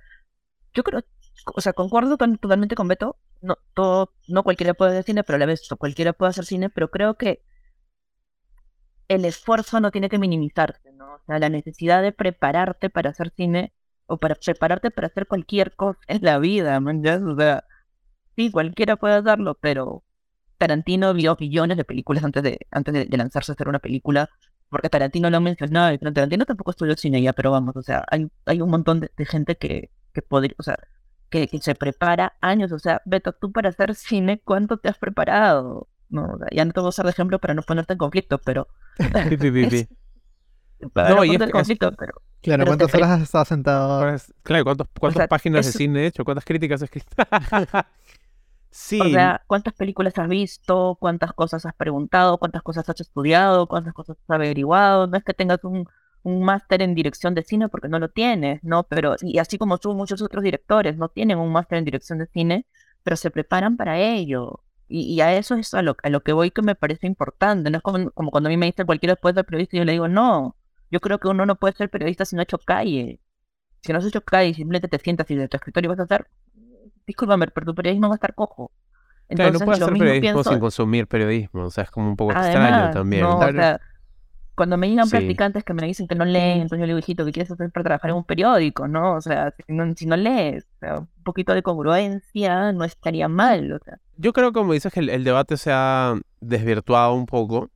yo creo, o sea, concuerdo totalmente con Beto. No, todo, no cualquiera puede hacer cine, pero a la vez cualquiera puede hacer cine, pero creo que el esfuerzo no tiene que minimizarse, ¿no? O sea, la necesidad de prepararte para hacer cine o para prepararte para hacer cualquier cosa en la vida, ¿me entiendes? O sea, sí, cualquiera puede hacerlo, pero Tarantino vio millones de películas antes de, antes de, lanzarse a hacer una película porque Tarantino lo mencionado, y Tarantino tampoco estudió cine ya, pero vamos, o sea, hay, hay un montón de, de gente que, que podría, o sea, que, que se prepara años, o sea, Beto, tú para hacer cine, ¿cuánto te has preparado? No, o ya no te voy a usar de ejemplo para no ponerte en conflicto, pero... Pi, pi, pi. para No, no, y ponerte es- en conflicto, pero... Claro, Pero ¿cuántas horas has estado sentado? Pues, claro, ¿cuántos, cuántas sea, páginas de es- cine he hecho? ¿Cuántas críticas he escrito? sí, O sea, ¿cuántas películas has visto? ¿Cuántas cosas has preguntado? ¿Cuántas cosas has estudiado? ¿Cuántas cosas has averiguado? No es que tengas un, un máster en dirección de cine porque no lo tienes, ¿no? Pero, y así como tú, muchos otros directores no tienen un máster en dirección de cine, pero se preparan para ello. Y, y a eso es a lo, a lo que voy que me parece importante. No es como, como cuando a mí me dicen cualquiera puede ser periodista y yo le digo, no, yo creo que uno no puede ser periodista si no ha hecho calle. Si no has hecho calle y simplemente te sientas y de tu escritorio vas a hacer, discúlpame, pero tu periodismo va a estar cojo. claro, no Entonces, puedes lo hacer mismo periodismo pienso- sin consumir periodismo. O sea, es como un poco extraño también. no, o sea, Cuando me llegan Sí. practicantes que me dicen que no leen, entonces yo le digo, hijito, ¿qué quieres hacer para trabajar en un periódico? ¿No? O sea, si no, si no lees, o sea, un poquito de congruencia no estaría mal, o sea. Yo creo, como dices, que el, el debate se ha desvirtuado un poco.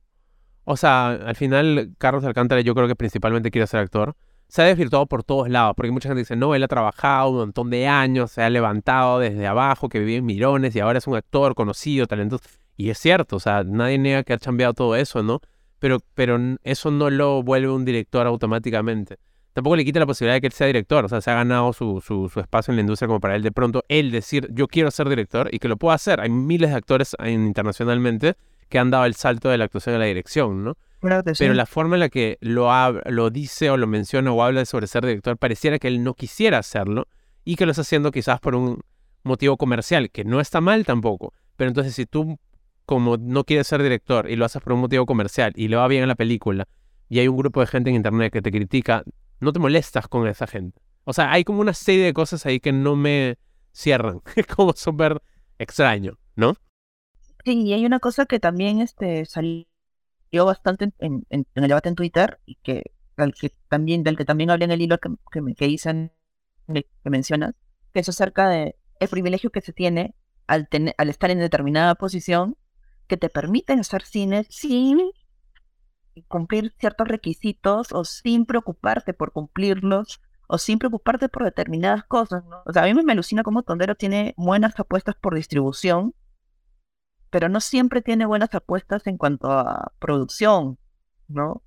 O sea, al final, Carlos Alcántara, yo creo que principalmente quiere ser actor. Se ha desvirtuado por todos lados, porque mucha gente dice, no, él ha trabajado un montón de años, se ha levantado desde abajo, que vivía en Mirones y ahora es un actor conocido, talentoso. Y es cierto, o sea, nadie niega que ha cambiado todo eso, ¿no? Pero, pero eso no lo vuelve un director automáticamente. Tampoco le quita la posibilidad de que él sea director, o sea, se ha ganado su, su, su espacio en la industria como para él de pronto, él decir, yo quiero ser director y que lo pueda hacer. Hay miles de actores en- internacionalmente que han dado el salto de la actuación a la dirección, ¿no? Claro Pero la forma en la que lo, lo dice o lo menciona o habla sobre ser director pareciera que él no quisiera hacerlo y que lo está haciendo quizás por un motivo comercial, que no está mal tampoco. Pero entonces si tú como no quieres ser director y lo haces por un motivo comercial y le va bien en la película y hay un grupo de gente en internet que te critica, no te molestas con esa gente. O sea, hay como una serie de cosas ahí que no me cierran. Es como súper extraño, ¿no? Sí, y hay una cosa que también este, salió bastante en, en- en el debate en Twitter y que, también, del que también hablé en el hilo que, que, que hice que mencionas, que es acerca de el privilegio que se tiene al, tener, al estar en determinada posición que te permiten hacer cine sin cumplir ciertos requisitos o sin preocuparte por cumplirlos o sin preocuparte por determinadas cosas, ¿no? O sea, a mí me alucina cómo Tondero tiene buenas apuestas por distribución, pero no siempre tiene buenas apuestas en cuanto a producción, ¿no?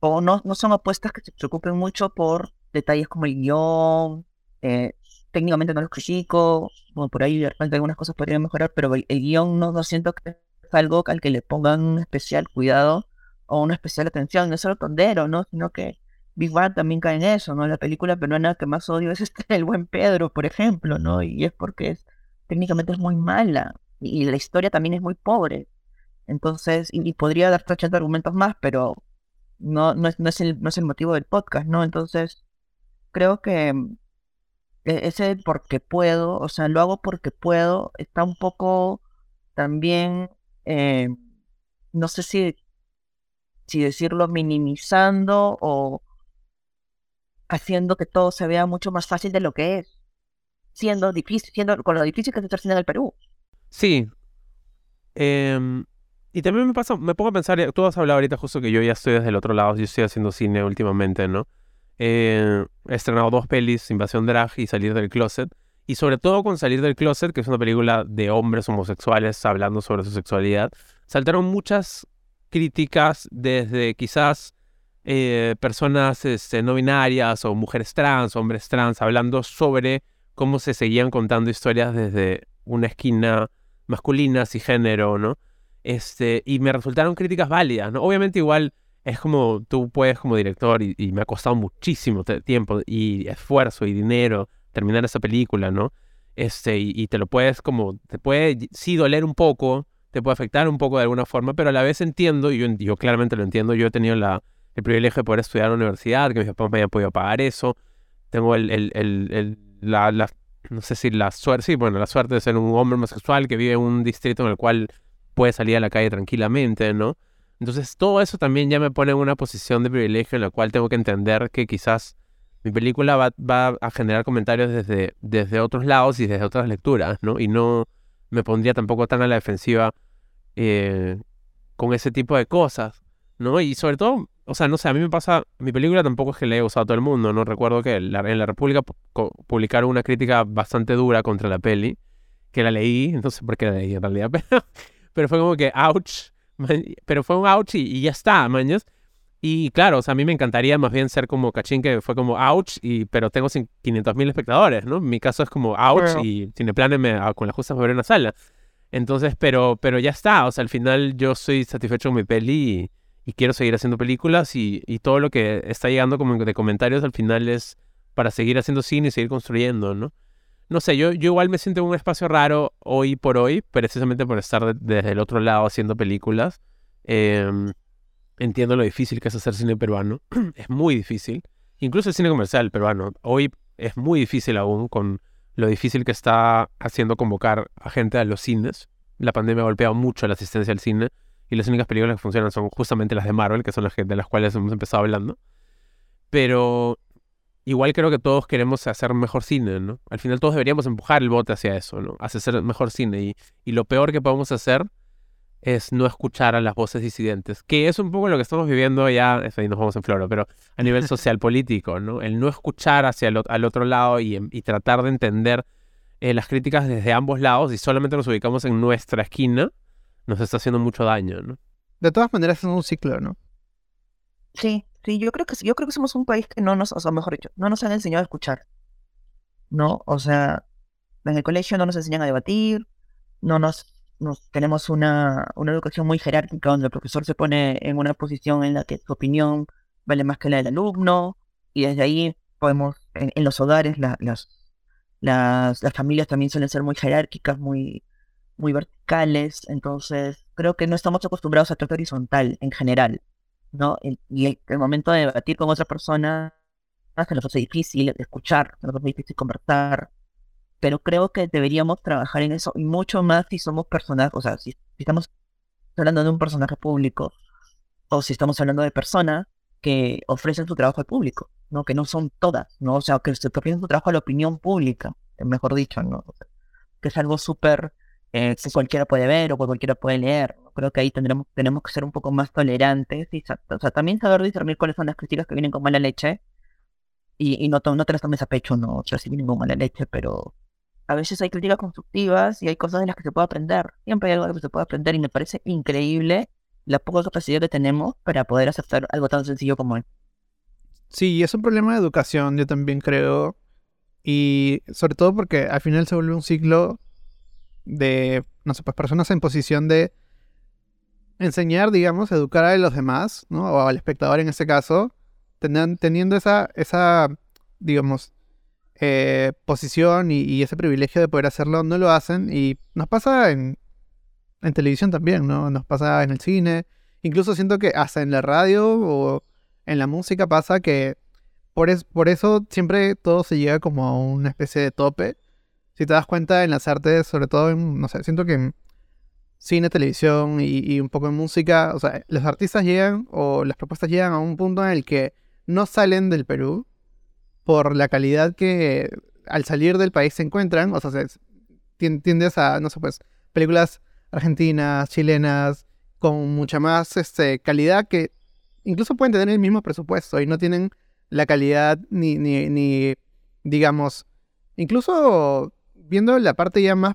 O no, no son apuestas que se preocupen mucho por detalles como el guion, eh, técnicamente no los critico, como por ahí de repente algunas cosas podrían mejorar, pero el, el guion no, no siento que es algo al que le pongan un especial cuidado o una especial atención, no solo Tondero, ¿no? Sino que Big Bang también cae en eso, ¿no? La película peruana que más odio es este, El Buen Pedro, por ejemplo, ¿no? Y es porque es, técnicamente es muy mala y, la historia también es muy pobre. Entonces, y, y podría darte 80 argumentos más, pero no, no, es, no, es el, no es el motivo del podcast, ¿no? Entonces, creo que mm, e- ese porque puedo, o sea, lo hago porque puedo, está un poco también, eh, no sé si, si decirlo minimizando o haciendo que todo se vea mucho más fácil de lo que es, siendo difícil, siendo con lo difícil que es hacer cine en el Perú. Sí. Em, y también me pasa, me pongo a pensar, tú has hablado ahorita justo que yo ya estoy desde el otro lado, yo estoy haciendo cine últimamente, ¿no? Eh, he estrenado dos pelis, Invasión Drag y Salir del Closet. Y sobre todo con Salir del Closet, que es una película de hombres homosexuales hablando sobre su sexualidad, saltaron muchas críticas desde quizás eh, personas este, no binarias o mujeres trans, hombres trans, hablando sobre cómo se seguían contando historias desde una esquina masculina, género, ¿no? Este, y me resultaron críticas válidas, ¿no? Obviamente igual es como tú puedes como director y, y me ha costado muchísimo tiempo y esfuerzo y dinero terminar esa película, ¿no? Este, y, y te lo puedes como, te puede sí doler un poco, te puede afectar un poco de alguna forma, pero a la vez entiendo, y yo claramente lo entiendo, yo he tenido la, el privilegio de poder estudiar en la universidad, que mis papás me hayan podido pagar eso, tengo el, el, el, el- la, la- no sé si la suerte, sí, bueno, la suerte de ser un hombre homosexual que vive en un distrito en el cual puede salir a la calle tranquilamente, ¿no? Entonces todo eso también ya me pone en una posición de privilegio en la cual tengo que entender que quizás mi película va, va a generar comentarios desde, desde otros lados y desde otras lecturas, ¿no? Y no me pondría tampoco tan a la defensiva eh, con ese tipo de cosas, ¿no? Y sobre todo, o sea, no sé, a mí me pasa, mi película tampoco es que le haya gustado a todo el mundo, ¿no? Recuerdo que la- en la República publicaron una crítica bastante dura contra la peli, que la leí, no sé por qué la leí en realidad, pero, pero fue como que, ouch, man, pero fue un ouch y, y ya está, mañas. Y claro, o sea, a mí me encantaría más bien ser como Cachín, que fue como ouch, y, pero tengo 500 mil espectadores, ¿no? Mi caso es como ouch Claro. y Cineplanes me, ah, con la justa me abrió una sala. Entonces, pero, pero ya está, o sea, al final yo estoy satisfecho con mi peli y, y quiero seguir haciendo películas y, y todo lo que está llegando como de comentarios al final es para seguir haciendo cine y seguir construyendo, ¿no? No sé, yo, yo igual me siento en un espacio raro hoy por hoy, precisamente por estar de- desde el otro lado haciendo películas. Em, entiendo lo difícil que es hacer cine peruano, es muy difícil. Incluso el cine comercial peruano, hoy es muy difícil aún con lo difícil que está haciendo convocar a gente a los cines. La pandemia ha golpeado mucho la asistencia al cine y las únicas películas que funcionan son justamente las de Marvel, que son las que, de las cuales hemos empezado hablando. Pero igual creo que todos queremos hacer mejor cine, ¿no? Al final todos deberíamos empujar el bote hacia eso, ¿no? Hacer mejor cine. Y, y lo peor que podemos hacer es no escuchar a las voces disidentes, que es un poco lo que estamos viviendo ya, ahí nos vamos en floro, pero a nivel social político, ¿no? El no escuchar hacia el al otro lado y, y, tratar de entender eh, las críticas desde ambos lados y solamente nos ubicamos en nuestra esquina, nos está haciendo mucho daño, ¿no? De todas maneras es un ciclo, ¿no? Sí, sí, yo creo que yo creo que somos un país que no nos, o sea, mejor dicho, no nos han enseñado a escuchar. ¿No? O sea, en el colegio no nos enseñan a debatir, no nos nos, tenemos una, una, educación muy jerárquica donde el profesor se pone en una posición en la que su opinión vale más que la del alumno y desde ahí podemos, en, los hogares, las, las, las, familias también suelen ser muy jerárquicas, muy, muy verticales, entonces creo que no estamos acostumbrados a tratar horizontal en general, ¿no? y el, el, momento de debatir con otra persona se nos hace difícil escuchar, se nos hace difícil conversar, pero creo que deberíamos trabajar en eso y mucho más si somos personajes, o sea, si, estamos hablando de un personaje público o si estamos hablando de personas que ofrecen su trabajo al público, ¿no? Que no son todas, ¿no? O sea, que se ofrecen su trabajo a la opinión pública, mejor dicho, ¿no? que es algo súper eh, que cualquiera puede ver o que cualquiera puede leer. Creo que ahí tendremos, tenemos que ser un poco más tolerantes y o sea, también saber discernir cuáles son las críticas que vienen con mala leche y, y no, no te las tomes a pecho, no vienen con mala leche, pero a veces hay críticas constructivas y hay cosas de las que se puede aprender. Siempre hay algo de que se puede aprender y me parece increíble la poca capacidad que tenemos para poder aceptar algo tan sencillo como él. Sí, es un problema de educación, yo también creo. Y sobre todo porque al final se vuelve un ciclo de, no sé, pues personas en posición de enseñar, digamos, educar a los demás, ¿no? O al espectador en este caso, teniendo esa, esa, digamos, eh, posición y, ese privilegio de poder hacerlo, no lo hacen. Y nos pasa en, en televisión también, ¿no? Nos pasa en el cine. Incluso siento que hasta en la radio o en la música pasa que por, es, por eso siempre todo se llega como a una especie de tope. Si te das cuenta en las artes, sobre todo en, no sé, siento que en cine, televisión y, y un poco en música, o sea, los artistas llegan o las propuestas llegan a un punto en el que no salen del Perú por la calidad que al salir del país se encuentran, o sea, tiendes a, no sé, pues, películas argentinas, chilenas, con mucha más este, calidad que incluso pueden tener el mismo presupuesto y no tienen la calidad ni, ni, ni digamos, incluso viendo la parte ya más,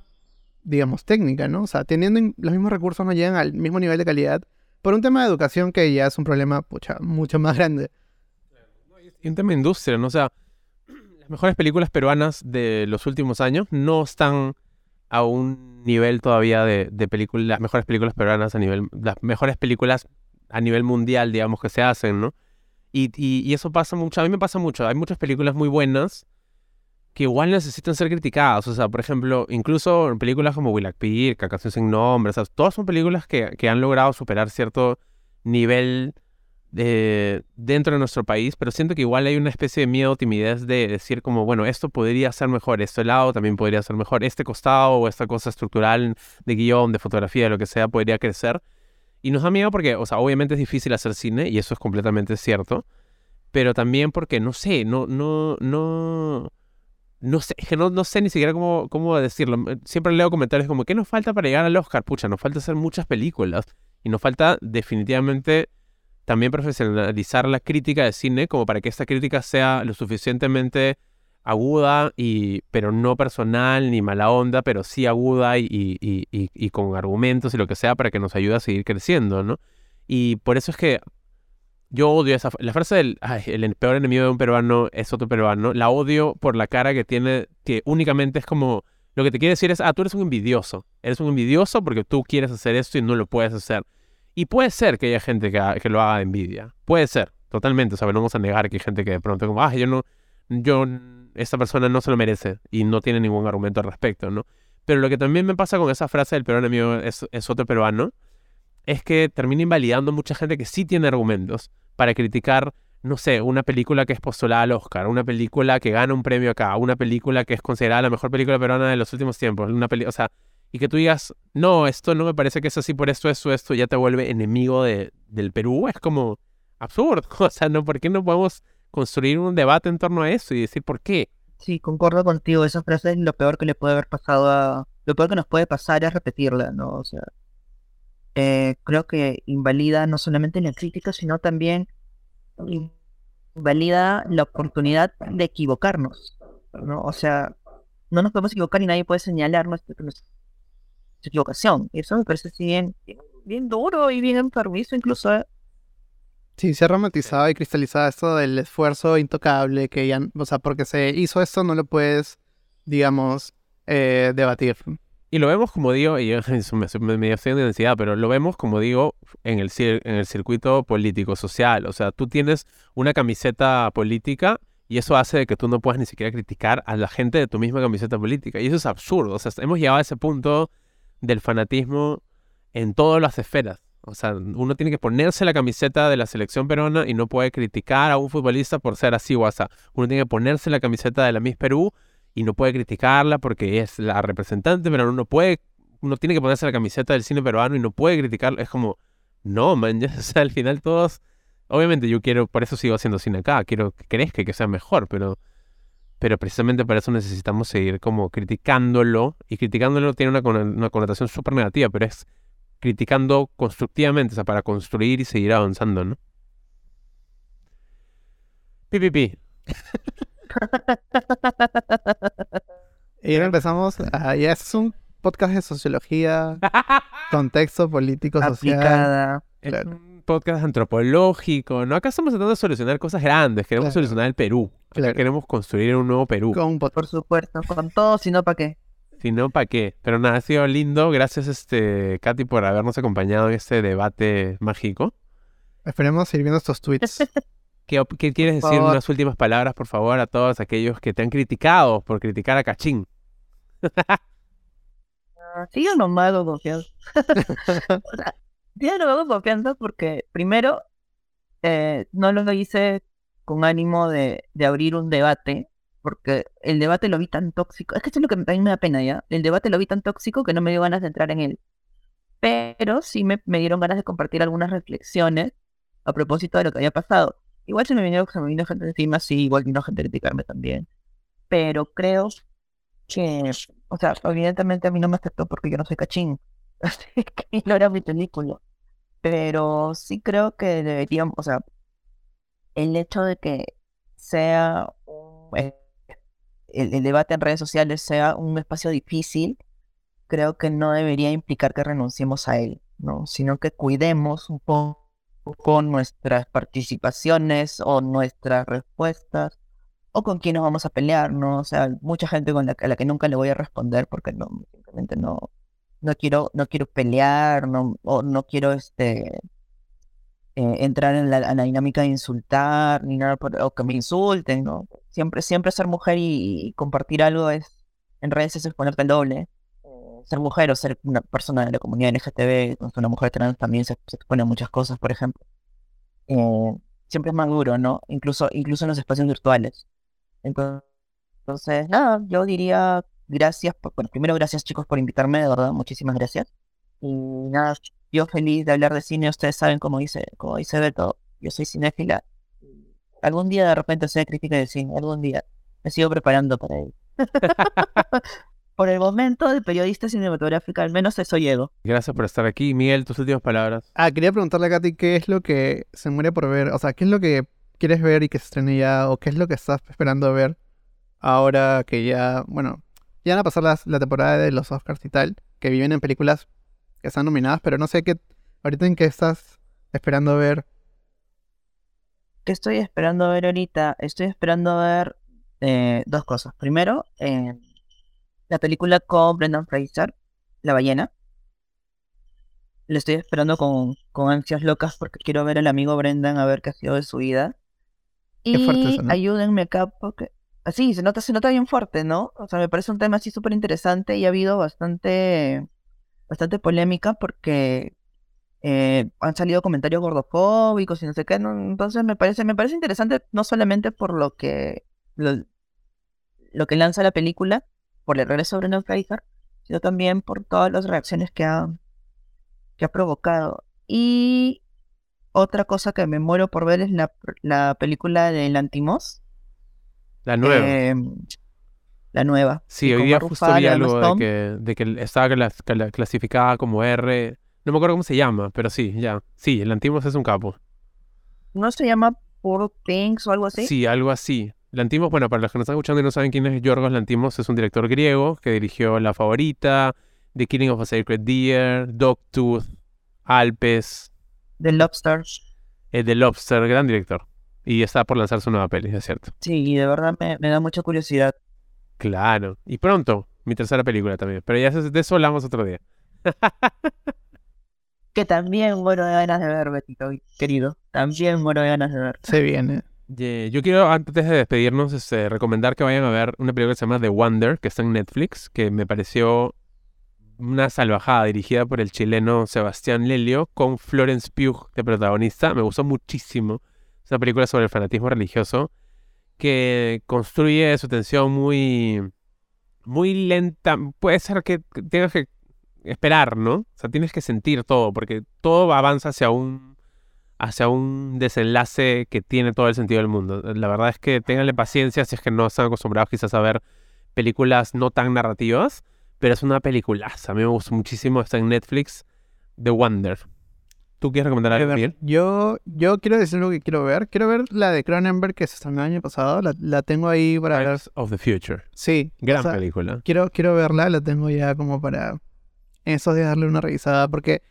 digamos, técnica, ¿no? O sea, teniendo los mismos recursos no llegan al mismo nivel de calidad por un tema de educación que ya es un problema, pucha, mucho más grande. Y un tema de industria, ¿no? O sea, las mejores películas peruanas de los últimos años no están a un nivel todavía de, películas, las mejores películas peruanas a nivel, las mejores películas a nivel mundial, digamos, que se hacen, ¿no? Y, y, eso pasa mucho, a mí me pasa mucho, hay muchas películas muy buenas que igual necesitan ser criticadas, o sea, por ejemplo, incluso películas como Willac Pirca, Canción sin Nombre, o sea, todas son películas que, que han logrado superar cierto nivel dentro de nuestro país, pero siento que igual hay una especie de miedo, timidez de decir como, bueno, esto podría ser mejor, este lado también podría ser mejor, este costado o esta cosa estructural de guion, de fotografía, de lo que sea, podría crecer. Y nos da miedo porque, o sea, obviamente es difícil hacer cine y eso es completamente cierto, pero también porque, no sé, no, no, no, no sé, que no, no sé ni siquiera cómo, cómo decirlo. Siempre leo comentarios como, ¿qué nos falta para llegar al Oscar? Pucha, nos falta hacer muchas películas y nos falta definitivamente también profesionalizar la crítica de cine como para que esta crítica sea lo suficientemente aguda, y, pero no personal ni mala onda, pero sí aguda y, y, y, con argumentos y lo que sea para que nos ayude a seguir creciendo, ¿no? Y por eso es que yo odio esa la frase del el peor enemigo de un peruano es otro peruano, la odio por la cara que tiene, que únicamente es como lo que te quiere decir es, ah, tú eres un envidioso, eres un envidioso porque tú quieres hacer esto y no lo puedes hacer. Y puede ser que haya gente que, lo haga de envidia. Puede ser, totalmente. O sea, no vamos a negar que hay gente que de pronto como, ah, yo no, yo, esta persona no se lo merece y no tiene ningún argumento al respecto, ¿no? Pero lo que también me pasa con esa frase del peruano mío es, es otro peruano, es que termina invalidando mucha gente que sí tiene argumentos para criticar, no sé, una película que es postulada al Oscar, una película que gana un premio acá, una película que es considerada la mejor película peruana de los últimos tiempos, una peli o sea, y que tú digas, no, esto no me parece que es así por esto, esto, esto, ya te vuelve enemigo de, del Perú, es como absurdo. O sea, ¿no? ¿por qué no podemos construir un debate en torno a eso y decir por qué? Sí, concuerdo contigo. Esa frase es lo peor que le puede haber pasado a. Lo peor que nos puede pasar es repetirla, ¿no? O sea. eh, creo que invalida no solamente la crítica, sino también invalida la oportunidad de equivocarnos, ¿no? O sea, no nos podemos equivocar y nadie puede señalar nuestra, nuestra equivocación. Y eso me parece así bien, bien, duro y bien enfermizo, incluso. ¿eh? Sí, se ha romantizado y cristalizado esto del esfuerzo intocable que ya, o sea, porque se hizo esto no lo puedes, digamos, eh, debatir. Y lo vemos, como digo, y yo eso me, me, me estoy de densidad, pero lo vemos, como digo, en el, cir- en el circuito político, social. O sea, tú tienes una camiseta política y eso hace de que tú no puedas ni siquiera criticar a la gente de tu misma camiseta política. Y eso es absurdo. O sea, hemos llegado a ese punto del fanatismo en todas las esferas. O sea, uno tiene que ponerse la camiseta de la selección peruana y no puede criticar a un futbolista por ser así o así. Uno tiene que ponerse la camiseta de la Miss Perú y no puede criticarla porque es la representante, pero uno puede, uno tiene que ponerse la camiseta del cine peruano y no puede criticarlo. Es como, no, man, ya, sea, al final todos, obviamente yo quiero, por eso sigo haciendo cine acá, quiero que crezca que sea mejor, pero, pero precisamente para eso necesitamos seguir como criticándolo y criticándolo tiene una, una connotación súper negativa, pero es criticando constructivamente, o sea, para construir y seguir avanzando, ¿no? Pi, pi, pi. Y ahora empezamos, a, ya es un podcast de sociología, contexto político, social. Aplicada. Es Claro. un podcast antropológico, ¿no? Acá estamos tratando de solucionar cosas grandes, queremos Claro. solucionar el Perú. Claro. queremos construir un nuevo Perú. Con. Por supuesto, con todo, si no, ¿para qué? Si no, ¿para qué? Pero nada, ha sido lindo. Gracias, este, Katy, por habernos acompañado en este debate mágico. Esperemos ir viendo estos tweets. ¿Qué, quieres decir? Unas últimas palabras, por favor, a todos aquellos que te han criticado por criticar a Cachín. Sigan nomás con confianza. o sea, sigan nomás con confianza porque, primero, eh, no lo hice con ánimo de, de abrir un debate, porque el debate lo vi tan tóxico. Es que esto es lo que mí me da pena, ¿ya? El debate lo vi tan tóxico que no me dio ganas de entrar en él. Pero sí me, me dieron ganas de compartir algunas reflexiones a propósito de lo que había pasado. Igual se me vino, se me vino gente encima, sí, igual vino gente a criticarme también. Pero creo que, o sea, evidentemente a mí no me aceptó porque yo no soy cachín. Así que no era mi película. Pero sí creo que deberíamos, o sea, el hecho de que sea eh, el, el debate en redes sociales sea un espacio difícil, creo que no debería implicar que renunciemos a él, ¿no? Sino que cuidemos un poco con nuestras participaciones o nuestras respuestas o con quién nos vamos a pelear, ¿no? O sea, mucha gente con la, a la que nunca le voy a responder porque no, simplemente no, no quiero, no quiero pelear, no, o no quiero este eh, entrar en la, dinámica de insultar, ni nada o que me insulten, ¿no? Siempre, siempre ser mujer y, compartir algo es, en redes es exponerte al doble. Eh, Ser mujer o ser una persona de la comunidad LGTB, una mujer trans también se, se expone a muchas cosas, por ejemplo. Eh, siempre es más duro, ¿no? Incluso, incluso en los espacios virtuales. Entonces, nada, yo diría gracias, bueno, primero gracias chicos por invitarme, de verdad, muchísimas gracias. Y nada, yo feliz de hablar de cine, ustedes saben cómo dice, como dice Beto, yo soy cinéfila. Algún día de repente sea crítica de cine, algún día. Me sigo preparando para ello. Por el momento, de periodista cinematográfica, al menos eso llego. Gracias por estar aquí. Miguel, tus últimas palabras. Ah, quería preguntarle a Katy qué es lo que se muere por ver. O sea, qué es lo que quieres ver y que se estrene ya. O qué es lo que estás esperando ver ahora que ya, bueno, ya van a pasar las- la temporada de los Oscars y tal. Que viven en películas que están nominadas, pero no sé qué. Ahorita en qué estás esperando ver. ¿Qué estoy esperando ver ahorita? Estoy esperando ver eh, dos cosas. Primero, eh, la película con Brendan Fraser, La ballena. Le estoy esperando con, con ansias locas porque quiero ver al amigo Brendan a ver qué ha sido de su vida. Qué fuerte Y eso, ¿no? ayúdenme acá porque... Así, se nota, se nota bien fuerte, ¿no? O sea, me parece un tema así súper interesante y ha habido bastante, bastante polémica porque eh, han salido comentarios gordofóbicos y no sé qué, ¿no? Entonces me parece, me parece interesante no solamente por lo que lo, lo que lanza la película, por el regreso de Brendan Fraser, sino también por todas las reacciones que ha, que ha provocado. Y otra cosa que me muero por ver es la, la película de Lantimos. La nueva. em, la nueva. sí, hoy día justo vi algo de que, de que estaba clas- cla- clasificada como R. No me acuerdo cómo se llama, pero sí, ya. Sí, el Lantimos es un capo. ¿No se llama Poor Things o algo así? Sí, algo así. Lantimos, bueno, para los que nos están escuchando y no saben quién es Yorgos Lantimos, es un director griego que dirigió La Favorita, The Killing of a Sacred Deer, Dogtooth, Alpes, The Lobsters. eh, The Lobster, gran director. Y está por lanzar su nueva peli, es cierto. Sí, y de verdad me, me da mucha curiosidad. Claro. Y pronto, mi tercera película también. Pero ya de eso hablamos otro día. Que también muero de ganas de ver, Betito, querido. También muero de ganas de ver. Se viene. Yo quiero, antes de despedirnos, este, recomendar que vayan a ver una película que se llama The Wonder, que está en Netflix, que me pareció una salvajada dirigida por el chileno Sebastián Lelio, con Florence Pugh de protagonista. Me gustó muchísimo. Es una película sobre el fanatismo religioso que construye su tensión muy, muy lenta. Puede ser que tengas que esperar, ¿no? O sea, tienes que sentir todo, porque todo avanza hacia un hacia un desenlace que tiene todo el sentido del mundo. La verdad es que ténganle paciencia si es que no están acostumbrados quizás a ver películas no tan narrativas, pero es una peliculaza. A mí me gustó muchísimo, está en Netflix, The Wonder. ¿Tú quieres recomendar algo, Miguel? Yo, yo quiero decir lo que quiero ver. Quiero ver la de Cronenberg que se estrenó el año pasado. La, la tengo ahí para ver. Of the Future. Sí. Gran o sea, película. quiero, quiero verla. La tengo ya como para en esos días darle una revisada. Porque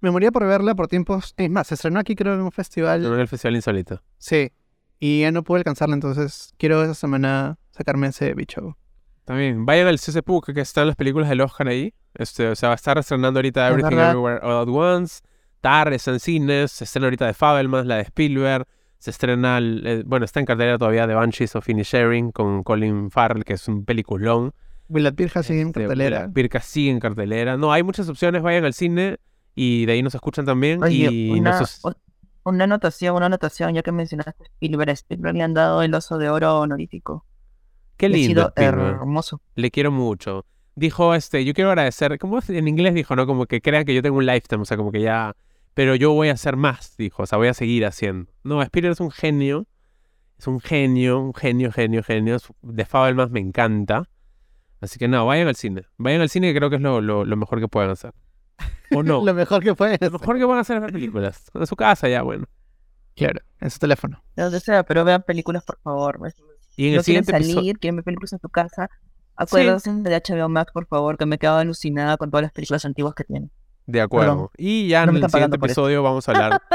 me moría por verla por tiempos. Es más, se estrenó aquí creo en un festival. En el Festival Insólito. Sí. Y ya no pude alcanzarla. Entonces quiero esa semana sacarme ese bicho. También, vayan al CCPUC, que están las películas del Oscar ahí. Este, o sea, va a estar estrenando ahorita Everything. Everywhere All at Once. Tar está en cines. Se estrena ahorita de Fabelmans, la de Spielberg. Se estrena, el- eh, bueno, está en cartelera todavía The Banshees of Inisherin con Colin Farrell, que es un peliculón. Willard Pirja sigue en Este, cartelera. Pirca sigue en cartelera. No, hay muchas opciones. Vayan al cine y de ahí nos escuchan también. Oye, y una, nos- una anotación, una anotación, ya que mencionaste Spielberg. A Spielberg le han dado el oso de oro honorífico. Qué Y ha lindo. sido hermoso. Le quiero mucho. Dijo, este, yo quiero agradecer, como en inglés dijo, ¿no? Como que crean que yo tengo un lifetime, o sea, como que ya, pero yo voy a hacer más, dijo, o sea, voy a seguir haciendo. No, Spielberg es un genio, es un genio, un genio, genio, genio. De Fabelmans me encanta. Así que no, vayan al cine. Vayan al cine que creo que es lo, lo- lo mejor que pueden hacer. O no. Lo mejor que puede. Lo mejor que pueden hacer es ver películas. En su casa ya, bueno. Claro, en su teléfono. De donde sea, pero vean películas, por favor. Y en no el quieren siguiente salir, episodio... quieren ver películas en su casa. Acuérdense de HBO Max, por favor, que me he quedado alucinada con todas las películas antiguas que tiene. De acuerdo. Perdón. Y ya No en el siguiente episodio vamos a hablar...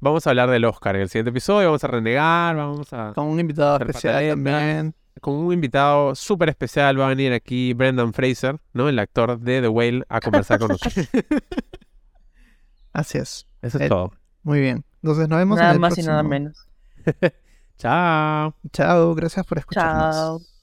Vamos a hablar del Oscar. En el siguiente episodio vamos a renegar, vamos a... Con un invitado especial también. con un invitado súper especial. Va a venir aquí Brendan Fraser, ¿no? El actor de The Whale, a conversar con nosotros. Así es. Eso es Eh, todo. Muy bien. Entonces nos vemos en Nada el más y nada menos. Chao. Chao, gracias por escucharnos. Chao.